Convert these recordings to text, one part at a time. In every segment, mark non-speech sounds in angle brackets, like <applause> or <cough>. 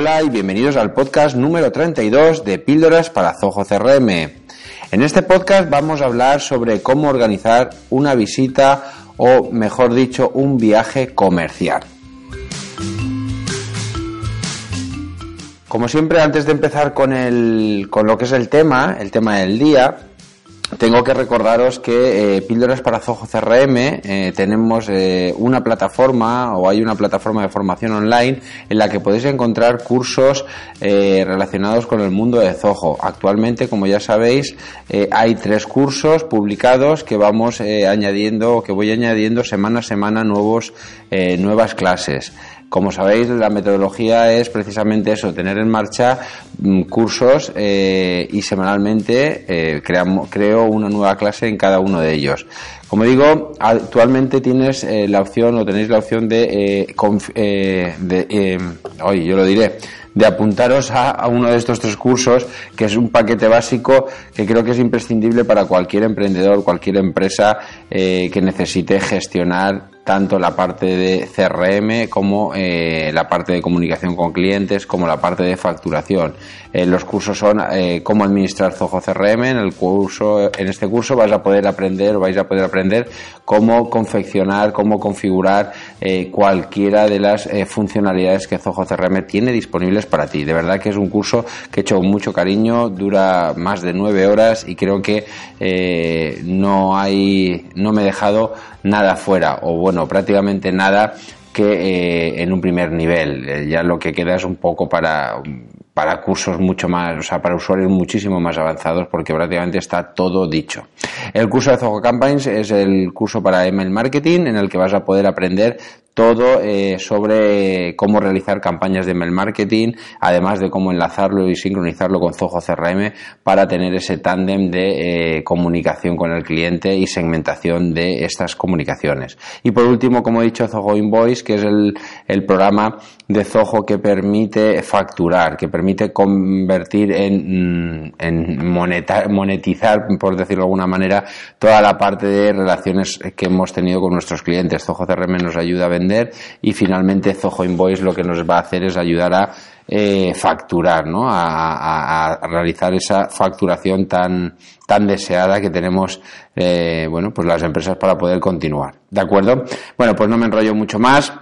Hola y bienvenidos al podcast número 32 de Píldoras para Zoho CRM. En este podcast vamos a hablar sobre cómo organizar una visita o, mejor dicho, un viaje comercial. Como siempre, antes de empezar con, el, con lo que es el tema, el tema del día, tengo que recordaros que eh, Píldoras para Zoho CRM eh, tenemos eh, una plataforma o hay una plataforma de formación online en la que podéis encontrar cursos relacionados con el mundo de Zoho. Actualmente, como ya sabéis, hay tres cursos publicados que vamos añadiendo que voy añadiendo semana a semana nuevos, nuevas clases. Como sabéis, la metodología es precisamente eso, tener en marcha mm, cursos eh, y semanalmente eh, creo una nueva clase en cada uno de ellos. Como digo, actualmente tienes eh, la opción o tenéis la opción de, de hoy yo lo diré, de apuntaros a, uno de estos tres cursos, que es un paquete básico que creo que es imprescindible para cualquier emprendedor, cualquier empresa que necesite gestionar tanto la parte de CRM como eh, la parte de comunicación con clientes, como la parte de facturación. Eh, los cursos son eh, cómo administrar Zoho CRM. En el curso, en este curso vais a poder aprender, vais a poder aprender cómo confeccionar, cómo configurar cualquiera de las funcionalidades que Zoho CRM tiene disponibles para ti. De verdad que es un curso que he hecho con mucho cariño, dura más de nueve horas y creo que no hay, no me he dejado nada fuera o bueno, prácticamente nada que eh, en un primer nivel. Eh, ya lo que queda es un poco para, para cursos mucho más, o sea, para usuarios muchísimo más avanzados porque prácticamente está todo dicho. El curso de Zoho Campaigns es el curso para email marketing en el que vas a poder aprender todo eh, sobre cómo realizar campañas de email marketing, además de cómo enlazarlo y sincronizarlo con Zoho CRM para tener ese tándem de eh, comunicación con el cliente y segmentación de estas comunicaciones. Y por último, como he dicho, Zoho Invoice, que es el, el programa de Zoho que permite facturar, que permite convertir en, mm, en monetizar, por decirlo de alguna manera, toda la parte de relaciones que hemos tenido con nuestros clientes. Zoho CRM nos ayuda a y finalmente Zoho Invoice lo que nos va a hacer es ayudar a eh, facturar, ¿no? A, realizar esa facturación tan, tan deseada que tenemos, eh, bueno, pues las empresas para poder continuar. ¿De acuerdo? Bueno, pues no me enrollo mucho más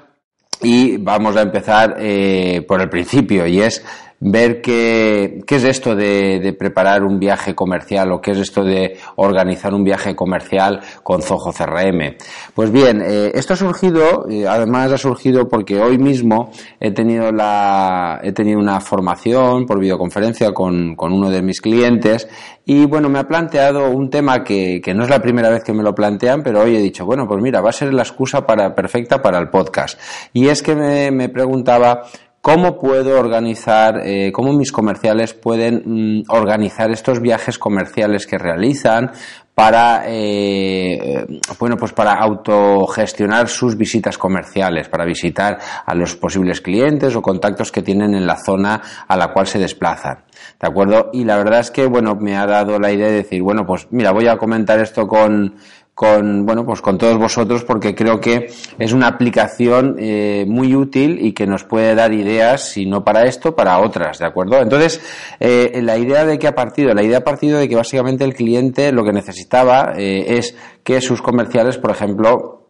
y vamos a empezar eh, por el principio y es ver qué, qué es esto de, de, preparar un viaje comercial o qué es esto de organizar un viaje comercial con Zoho CRM. Pues bien, eh, esto ha surgido, además ha surgido porque hoy mismo he tenido la, he tenido una formación por videoconferencia con, con uno de mis clientes y bueno, me ha planteado un tema que, que no es la primera vez que me lo plantean, pero hoy he dicho, bueno, pues mira, va a ser la excusa para, perfecta para el podcast. Y es que me, me preguntaba ¿Cómo puedo organizar, eh, cómo mis comerciales pueden mm, organizar estos viajes comerciales que realizan para, eh, bueno, pues para autogestionar sus visitas comerciales, para visitar a los posibles clientes o contactos que tienen en la zona a la cual se desplazan? ¿De acuerdo? Y la verdad es que, bueno, me ha dado la idea de decir, bueno, pues mira, voy a comentar esto con, con bueno pues con todos vosotros porque creo que es una aplicación eh, muy útil y que nos puede dar ideas si no para esto para otras de acuerdo entonces eh, la idea de que ha partido la idea ha partido de que básicamente el cliente lo que necesitaba eh, es que sus comerciales por ejemplo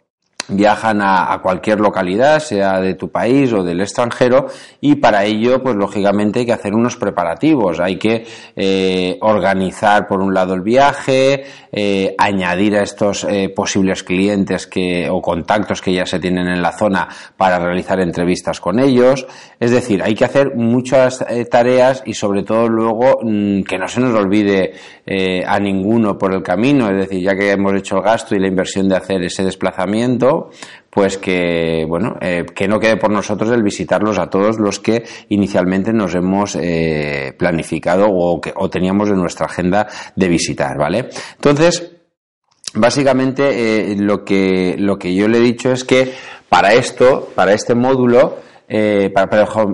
viajan a, cualquier localidad, sea de tu país o del extranjero, y para ello, pues lógicamente hay que hacer unos preparativos. Hay que eh, organizar, por un lado, el viaje, eh, añadir a estos eh, posibles clientes que, o contactos que ya se tienen en la zona para realizar entrevistas con ellos. Es decir, hay que hacer muchas tareas y sobre todo luego mm, que no se nos olvide a ninguno por el camino. Es decir, ya que hemos hecho el gasto y la inversión de hacer ese desplazamiento, pues que, bueno, eh, que no quede por nosotros el visitarlos a todos los que inicialmente nos hemos eh, planificado o, que, o teníamos en nuestra agenda de visitar, ¿vale? Entonces, básicamente eh, lo, que, lo que yo le he dicho es que para esto, para este módulo, eh, para,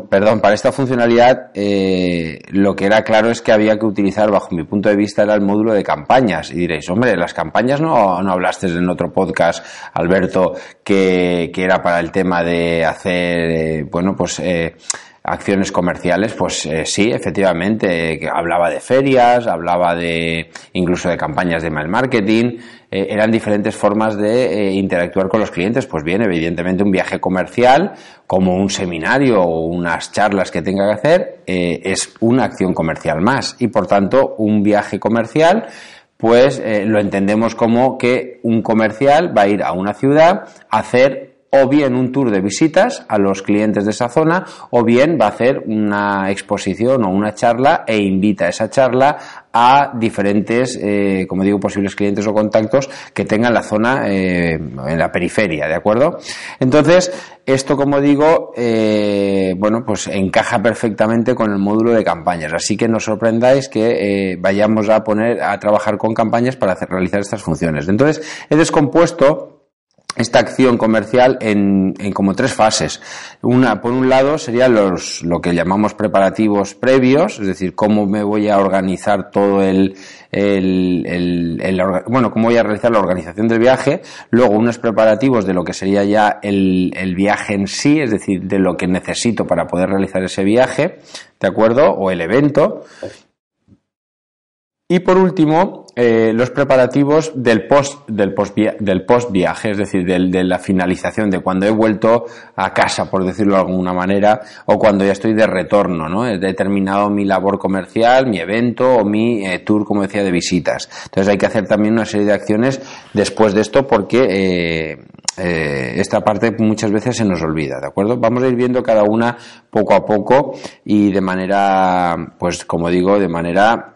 perdón, para esta funcionalidad eh, lo que era claro es que había que utilizar, bajo mi punto de vista, era el módulo de campañas. Y diréis, hombre, las campañas no, no hablaste en otro podcast, Alberto, que, que era para el tema de hacer, eh, bueno, pues acciones comerciales, pues eh, sí, efectivamente, que hablaba de ferias, hablaba de incluso de campañas de mail marketing, eh, eran diferentes formas de interactuar con los clientes. Pues bien, evidentemente un viaje comercial, como un seminario o unas charlas que tenga que hacer, es una acción comercial más y por tanto un viaje comercial pues lo entendemos como que un comercial va a ir a una ciudad a hacer o bien un tour de visitas a los clientes de esa zona, o bien va a hacer una exposición o una charla e invita a esa charla a diferentes, eh, como digo, posibles clientes o contactos que tengan la zona eh, en la periferia, ¿de acuerdo? Entonces, esto, como digo, eh, bueno, pues encaja perfectamente con el módulo de campañas. Así que no sorprendáis que vayamos a poner a trabajar con campañas para realizar estas funciones. Entonces, he descompuesto esta acción comercial en, en, como tres fases. Una, por un lado, serían los, lo que llamamos preparativos previos, es decir, cómo me voy a organizar todo el, el, el, el, bueno, cómo voy a realizar la organización del viaje. Luego, unos preparativos de lo que sería ya el, el viaje en sí, es decir, de lo que necesito para poder realizar ese viaje, ¿de acuerdo? O el evento. Y por último, eh, los preparativos del post, del post, del post viaje, es decir, del, de la finalización, de cuando he vuelto a casa, por decirlo de alguna manera, o cuando ya estoy de retorno, ¿no? He terminado mi labor comercial, mi evento o mi eh, tour, como decía, de visitas. Entonces hay que hacer también una serie de acciones después de esto porque eh, eh, esta parte muchas veces se nos olvida, ¿de acuerdo? Vamos a ir viendo cada una poco a poco y de manera, pues como digo, de manera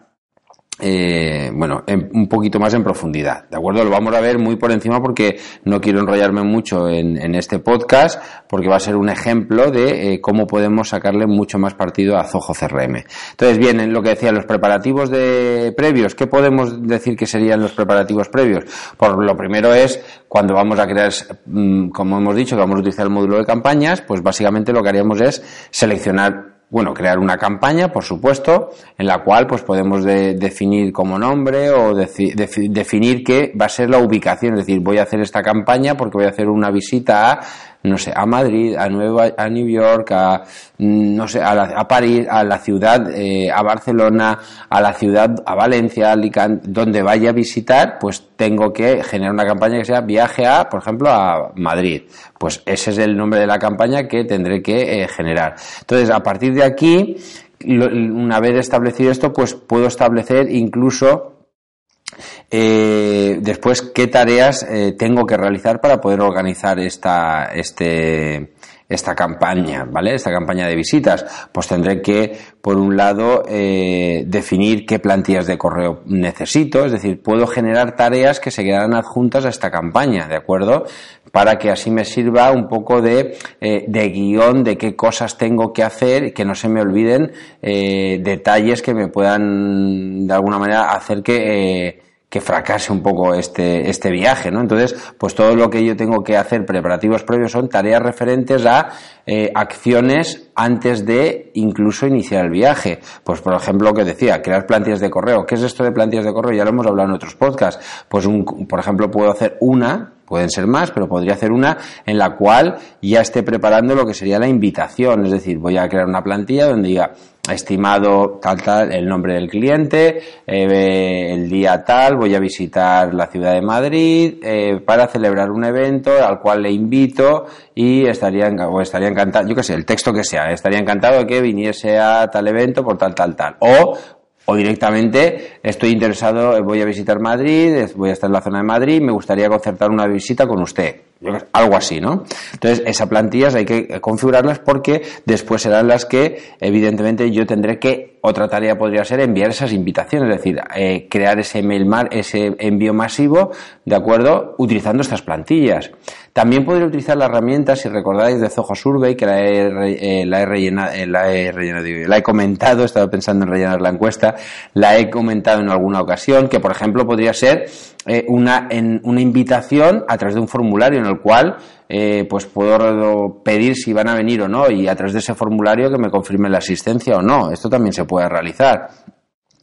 eh, bueno, un poquito más en profundidad, ¿de acuerdo? Lo vamos a ver muy por encima porque no quiero enrollarme mucho en, este podcast porque va a ser un ejemplo de eh, cómo podemos sacarle mucho más partido a Zoho CRM. Entonces, bien, en lo que decía, los preparativos de previos, ¿qué podemos decir que serían los preparativos previos? Por lo primero es cuando vamos a crear, mm, como hemos dicho, que vamos a utilizar el módulo de campañas, pues básicamente lo que haríamos es seleccionar bueno, crear una campaña, por supuesto, en la cual pues podemos definir como nombre o definir qué va a ser la ubicación, es decir, voy a hacer esta campaña porque voy a hacer una visita a no sé, a Madrid, a Nueva, a New York, a, mm, no sé, a, a París, a la ciudad, eh, a Barcelona, a la ciudad, a Valencia, a donde vaya a visitar, pues tengo que generar una campaña que sea viaje a, por ejemplo, a Madrid. Pues ese es el nombre de la campaña que tendré que eh, generar. Entonces, a partir de aquí, una vez establecido esto, pues puedo establecer incluso eh, después, ¿qué tareas eh, tengo que realizar para poder organizar esta, este, esta campaña, ¿vale? Esta campaña de visitas. Pues tendré que, por un lado, eh, definir qué plantillas de correo necesito, es decir, puedo generar tareas que se quedarán adjuntas a esta campaña, ¿de acuerdo? Para que así me sirva un poco de, eh, de guion de qué cosas tengo que hacer y que no se me olviden eh, detalles que me puedan, de alguna manera, hacer que que fracase un poco este, este viaje, ¿no? Entonces, pues todo lo que yo tengo que hacer preparativos previos son tareas referentes a eh, acciones antes de incluso iniciar el viaje. Pues, por ejemplo, lo que decía, crear plantillas de correo. ¿Qué es esto de plantillas de correo? Ya lo hemos hablado en otros podcasts. Pues, un, por ejemplo, puedo hacer una pueden ser más, pero podría hacer una en la cual ya esté preparando lo que sería la invitación, es decir, voy a crear una plantilla donde diga estimado tal tal el nombre del cliente, eh, el día tal, voy a visitar la ciudad de Madrid eh, para celebrar un evento al cual le invito y estaría, o estaría encantado, yo qué sé, el texto que sea, estaría encantado de que viniese a tal evento por tal tal tal. O o directamente estoy interesado, voy a visitar Madrid, voy a estar en la zona de Madrid, me gustaría concertar una visita con usted. Algo así, ¿no? Entonces, esas plantillas hay que configurarlas porque después serán las que, evidentemente, yo tendré que, otra tarea podría ser enviar esas invitaciones, es decir, eh, crear ese mail, ese envío masivo, ¿de acuerdo? Utilizando estas plantillas. También podría utilizar la herramienta, si recordáis, de Zoho Survey, que la he, eh, la he rellenado, eh, la he, la he comentado, he estado pensando en rellenar la encuesta, la he comentado en alguna ocasión, que por ejemplo podría ser eh, una, en, una invitación a través de un formulario en el cual pues puedo pedir si van a venir o no y a través de ese formulario que me confirme la asistencia o no. Esto también se puede realizar.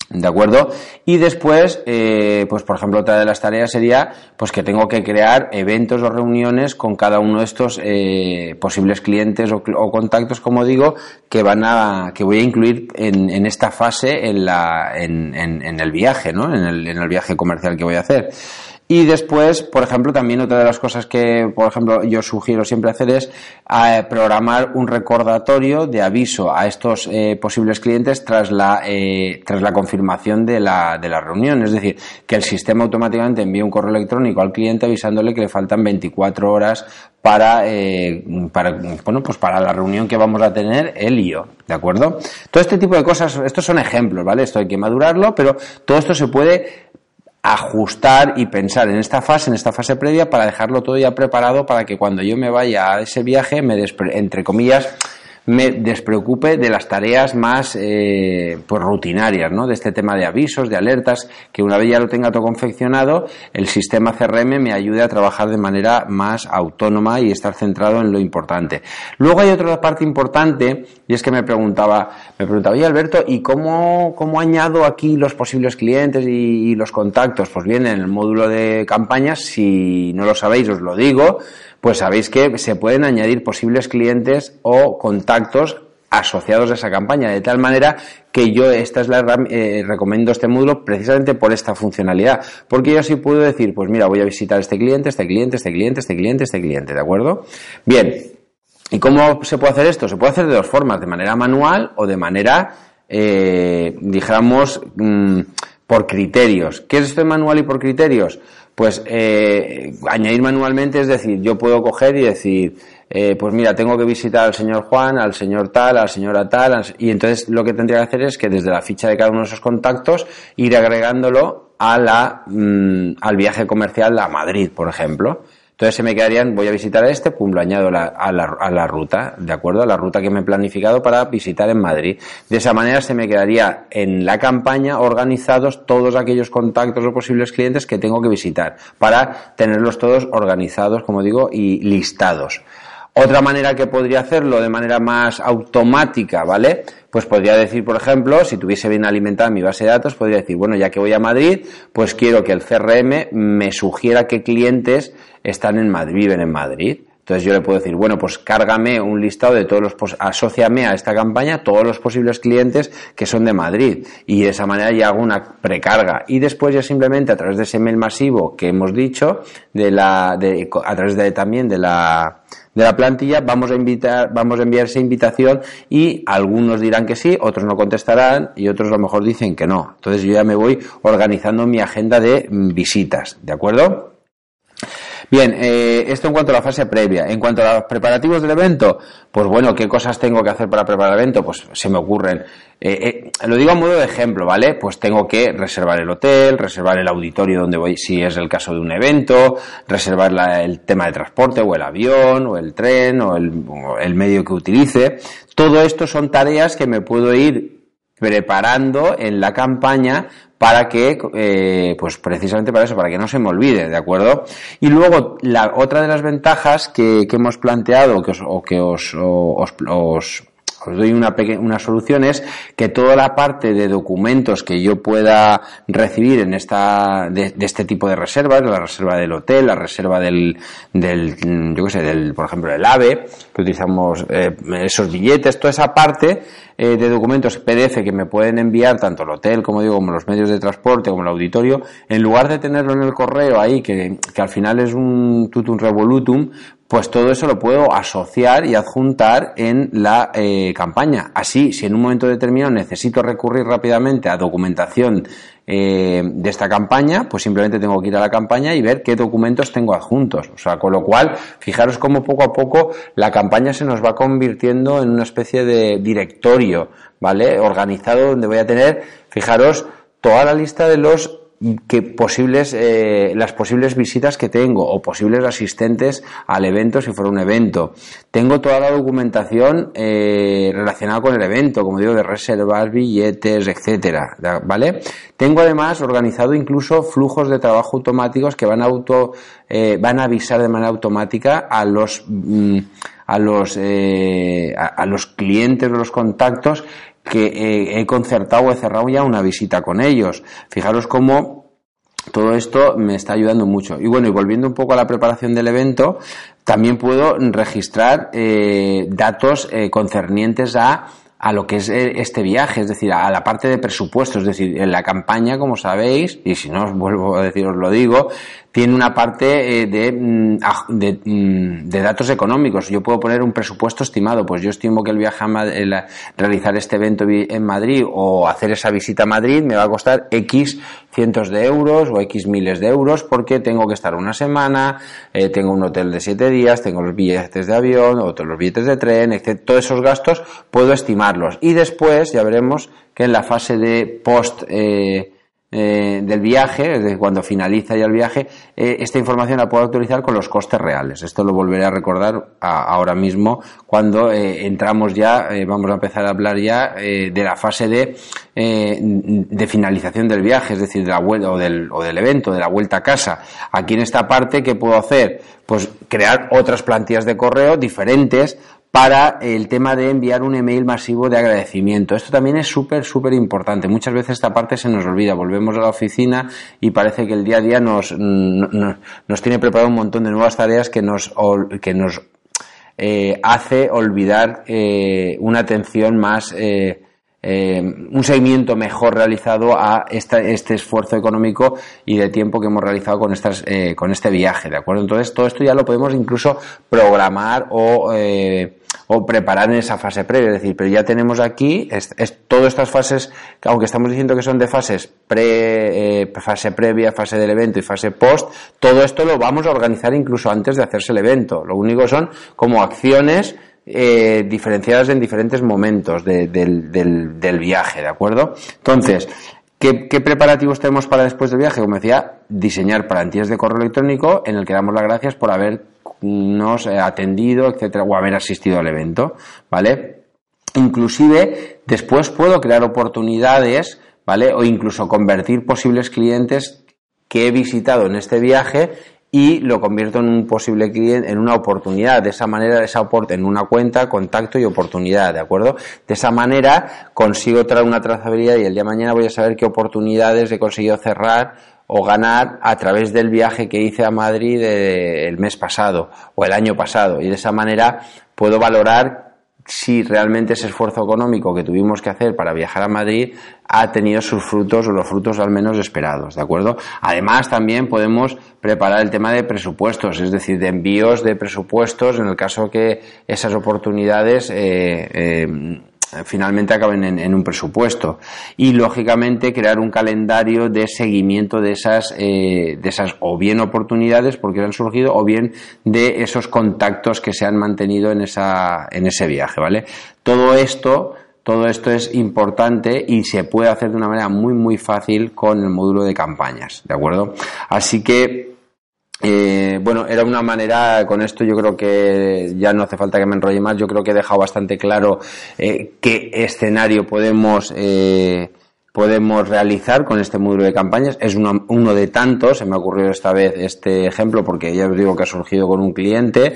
¿De acuerdo? Y después, eh, pues por ejemplo, otra de las tareas sería pues que tengo que crear eventos o reuniones con cada uno de estos eh, posibles clientes o, contactos, como digo, que van a, que voy a incluir en, en esta fase en la, en, en, en el viaje, ¿no? En el, en el viaje comercial que voy a hacer. Y después, por ejemplo, también otra de las cosas que, por ejemplo, yo sugiero siempre hacer es eh, programar un recordatorio de aviso a estos eh, posibles clientes tras la, eh, tras la confirmación de la, de la reunión. Es decir, que el sistema automáticamente envíe un correo electrónico al cliente avisándole que le faltan 24 horas para, para, bueno, pues para la reunión que vamos a tener él y yo. ¿De acuerdo? Todo este tipo de cosas, estos son ejemplos, ¿vale? Esto hay que madurarlo, pero todo esto se puede ajustar y pensar en esta fase, en esta fase previa, para dejarlo todo ya preparado para que cuando yo me vaya a ese viaje, me entre comillas, me despreocupe de las tareas más eh, pues rutinarias, ¿no? De este tema de avisos, de alertas, que una vez ya lo tenga todo confeccionado, el sistema CRM me ayude a trabajar de manera más autónoma y estar centrado en lo importante. Luego hay otra parte importante, y es que me preguntaba, me preguntaba, oye Alberto, ¿y cómo, cómo añado aquí los posibles clientes y, y los contactos? Pues bien, en el módulo de campañas, si no lo sabéis, os lo digo, pues sabéis que se pueden añadir posibles clientes o contactos asociados a esa campaña, de tal manera que yo esta es la eh, recomiendo este módulo precisamente por esta funcionalidad, porque yo sí puedo decir, pues mira, voy a visitar este cliente, este cliente, este cliente, este cliente, este cliente, ¿de acuerdo? Bien, ¿y cómo se puede hacer esto? Se puede hacer de dos formas, de manera manual o de manera, eh, digamos, mm, por criterios. ¿Qué es esto de manual y por criterios? Pues eh, añadir manualmente es decir, yo puedo coger y decir, eh, pues mira, tengo que visitar al señor Juan, al señor tal, al señora tal, y entonces lo que tendría que hacer es que desde la ficha de cada uno de esos contactos ir agregándolo a la, mm, al viaje comercial a Madrid, por ejemplo. Entonces se me quedarían, voy a visitar este, pum, lo añado a, la, a, la, ruta, ¿de acuerdo? A la ruta que me he planificado para visitar en Madrid. De esa manera se me quedaría en la campaña organizados todos aquellos contactos o posibles clientes que tengo que visitar, para tenerlos todos organizados, como digo, y listados. Otra manera que podría hacerlo de manera más automática, ¿vale? Pues podría decir, por ejemplo, si tuviese bien alimentada mi base de datos, podría decir, bueno, ya que voy a Madrid, pues quiero que el CRM me sugiera qué clientes están en Madrid, viven en Madrid. Entonces yo le puedo decir, bueno, pues cárgame un listado de todos los, asóciame a esta campaña todos los posibles clientes que son de Madrid. Y de esa manera ya hago una precarga. Y después ya simplemente a través de ese mail masivo que hemos dicho, de la, de, a través de también de la, de la plantilla, vamos a invitar, vamos a enviar esa invitación y algunos dirán que sí, otros no contestarán y otros a lo mejor dicen que no. Entonces yo ya me voy organizando mi agenda de mm, visitas, ¿de acuerdo? Bien, eh, esto en cuanto a la fase previa. En cuanto a los preparativos del evento, pues bueno, ¿qué cosas tengo que hacer para preparar el evento? Pues se me ocurren. Eh, eh, lo digo a modo de ejemplo, ¿vale? Pues tengo que reservar el hotel, reservar el auditorio donde voy, si es el caso de un evento, reservar el tema de transporte, o el avión, o el tren, o el, o el medio que utilice. Todo esto son tareas que me puedo ir preparando en la campaña para que, eh, pues precisamente para eso, para que no se me olvide, ¿de acuerdo? Y luego, la otra de las ventajas que, que hemos planteado que os, o que os, os, os os doy una, una solución es que toda la parte de documentos que yo pueda recibir en esta, de, este tipo de reservas, la reserva del hotel, la reserva del, del yo qué sé, del, por ejemplo, del AVE, que utilizamos eh, esos billetes, toda esa parte eh, de documentos PDF que me pueden enviar tanto el hotel, como digo, como los medios de transporte, como el auditorio, en lugar de tenerlo en el correo ahí, que, que al final es un tutum revolutum, pues todo eso lo puedo asociar y adjuntar en la eh, campaña. Así, si en un momento determinado necesito recurrir rápidamente a documentación eh, de esta campaña, pues simplemente tengo que ir a la campaña y ver qué documentos tengo adjuntos. O sea, con lo cual, fijaros cómo poco a poco la campaña se nos va convirtiendo en una especie de directorio, ¿vale? Organizado donde voy a tener, fijaros, toda la lista de los que posibles eh, las posibles visitas que tengo o posibles asistentes al evento si fuera un evento. Tengo toda la documentación eh, relacionada con el evento como digo de reservas billetes etcétera vale tengo además organizado incluso flujos de trabajo automáticos que van a auto eh, van a avisar de manera automática a los mm, a los a los clientes o los contactos que he concertado he cerrado ya una visita con ellos. Fijaros cómo todo esto me está ayudando mucho. Y bueno, y volviendo un poco a la preparación del evento, también puedo registrar eh, datos eh, concernientes a a lo que es eh, este viaje, es decir, a la parte de presupuesto, es decir, en la campaña, como sabéis, y si no os vuelvo a decir, os lo digo, tiene una parte eh, de, mm, mm, de, datos económicos. Yo puedo poner un presupuesto estimado, pues yo estimo que el viaje a realizar este evento en Madrid o hacer esa visita a Madrid me va a costar X cientos de euros o X miles de euros porque tengo que estar una semana, eh, tengo un hotel de siete días, tengo los billetes de avión, otros los billetes de tren, etc. Todos esos gastos puedo estimarlos. Y después ya veremos que en la fase de post eh, eh, del viaje, desde cuando finaliza ya el viaje, eh, esta información la puedo actualizar con los costes reales. Esto lo volveré a recordar ahora mismo cuando eh, entramos ya, vamos a empezar a hablar ya de la fase de, de finalización del viaje, es decir, de la vuelta o del, o del evento, de la vuelta a casa. Aquí en esta parte, ¿qué puedo hacer? Pues crear otras plantillas de correo diferentes para el tema de enviar un email masivo de agradecimiento. Esto también es súper, súper importante. Muchas veces esta parte se nos olvida. Volvemos a la oficina y parece que el día a día nos, nos, tiene preparado un montón de nuevas tareas que nos, que nos eh, hace olvidar eh, una atención más eh, eh, un seguimiento mejor realizado a este esfuerzo económico y de tiempo que hemos realizado con, estas, eh, con este viaje, ¿de acuerdo? Entonces, todo esto ya lo podemos incluso programar o, eh, o preparar en esa fase previa, es decir, pero ya tenemos aquí es, todas estas fases, aunque estamos diciendo que son de fases pre, fase previa, fase del evento y fase post, todo esto lo vamos a organizar incluso antes de hacerse el evento. Lo único son como acciones eh, diferenciadas en diferentes momentos del, viaje, ¿de acuerdo? Entonces, ¿qué, ¿qué, preparativos tenemos para después del viaje? Como decía, diseñar plantillas de correo electrónico en el que damos las gracias por habernos eh, atendido, etcétera, o haber asistido al evento, ¿vale? Inclusive, después puedo crear oportunidades, ¿vale? O incluso convertir posibles clientes que he visitado en este viaje y lo convierto en un posible cliente, en una oportunidad. De esa manera, esa en una cuenta, contacto y oportunidad, ¿de acuerdo? De esa manera consigo traer una trazabilidad y el día de mañana voy a saber qué oportunidades he conseguido cerrar o ganar a través del viaje que hice a Madrid el mes pasado o el año pasado. Y de esa manera puedo valorar si realmente ese esfuerzo económico que tuvimos que hacer para viajar a Madrid ha tenido sus frutos o los frutos al menos esperados, ¿de acuerdo? Además, también podemos preparar el tema de presupuestos, es decir, de envíos de presupuestos en el caso que esas oportunidades eh, eh, finalmente acaben en, un presupuesto. Y lógicamente crear un calendario de seguimiento de esas eh, de esas o bien oportunidades porque han surgido o bien de esos contactos que se han mantenido en esa en ese viaje vale todo esto todo esto es importante y se puede hacer de una manera muy muy fácil con el módulo de campañas de acuerdo así que eh, bueno, era una manera, con esto yo creo que ya no hace falta que me enrolle más, yo creo que he dejado bastante claro eh, qué escenario podemos, eh, podemos realizar con este módulo de campañas. Es uno, uno de tantos, se me ha ocurrido esta vez este ejemplo porque ya os digo que ha surgido con un cliente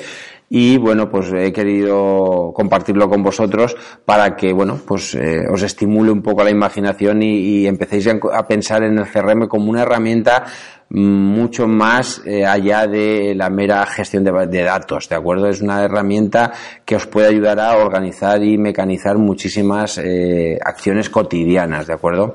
y bueno pues he querido compartirlo con vosotros para que bueno pues eh, os estimule un poco la imaginación y, y empecéis a pensar en el CRM como una herramienta mucho más eh, allá de la mera gestión de, datos, ¿de acuerdo? Es una herramienta que os puede ayudar a organizar y mecanizar muchísimas eh, acciones cotidianas, ¿de acuerdo?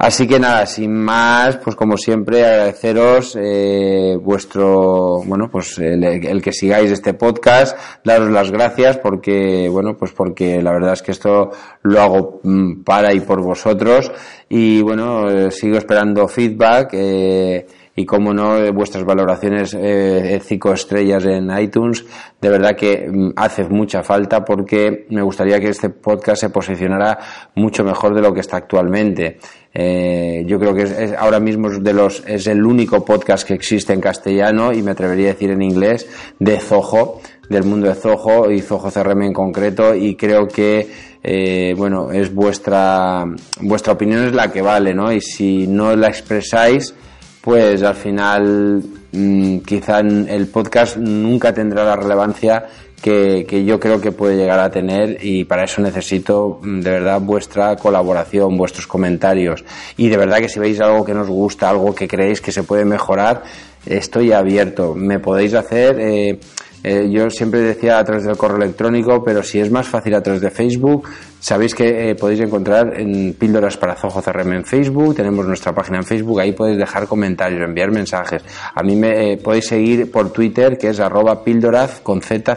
Así que nada, sin más, pues como siempre agradeceros eh, vuestro, bueno, pues el, que sigáis este podcast, daros las gracias porque, bueno, pues porque la verdad es que esto lo hago mm, para y por vosotros y bueno, sigo esperando feedback. Eh, y como no vuestras valoraciones eh, cinco estrellas en iTunes de verdad que mm, hace mucha falta porque me gustaría que este podcast se posicionara mucho mejor de lo que está actualmente. Eh, yo creo que es, ahora mismo es de los es el único podcast que existe en castellano y me atrevería a decir en inglés de Zoho del mundo de Zoho y Zoho CRM en concreto y creo que eh, bueno es vuestra vuestra opinión es la que vale no y si no la expresáis pues al final mm, quizá el podcast nunca tendrá la relevancia que, que, yo creo que puede llegar a tener y para eso necesito mm, de verdad vuestra colaboración, vuestros comentarios y de verdad que si veis algo que nos gusta, algo que creéis que se puede mejorar, estoy abierto. Me podéis hacer... Eh, eh, yo siempre decía a través del correo electrónico, pero si es más fácil a través de Facebook, sabéis que eh, podéis encontrar en Píldoras para Zojo CRM en Facebook, tenemos nuestra página en Facebook, ahí podéis dejar comentarios, enviar mensajes. A mí me eh, podéis seguir por Twitter, que es arroba píldoraz con Z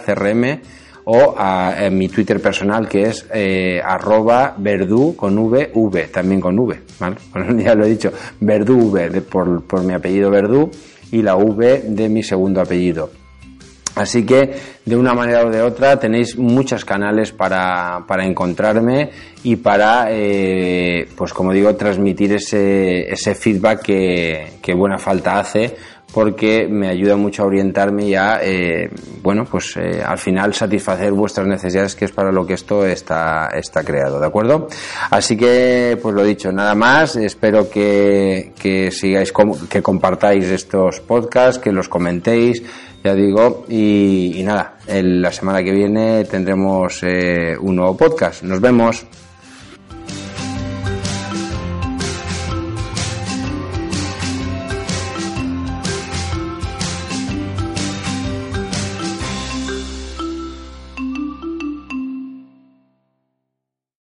o a, en mi Twitter personal, que es arroba verdú con V, V, también con V, ¿vale? <laughs> ya lo he dicho, verdú V, por, por mi apellido verdú, y la V de mi segundo apellido. Así que de una manera o de otra tenéis muchos canales para, para encontrarme y para, eh, pues como digo, transmitir ese, ese feedback que, que, buena falta hace porque me ayuda mucho a orientarme y a, eh, bueno, pues eh, al final satisfacer vuestras necesidades que es para lo que esto está, está creado, ¿de acuerdo? Así que, pues lo dicho, nada más, espero que, que sigáis, que compartáis estos podcasts, que los comentéis, ya digo, y, nada, la semana que viene tendremos eh, un nuevo podcast. Nos vemos.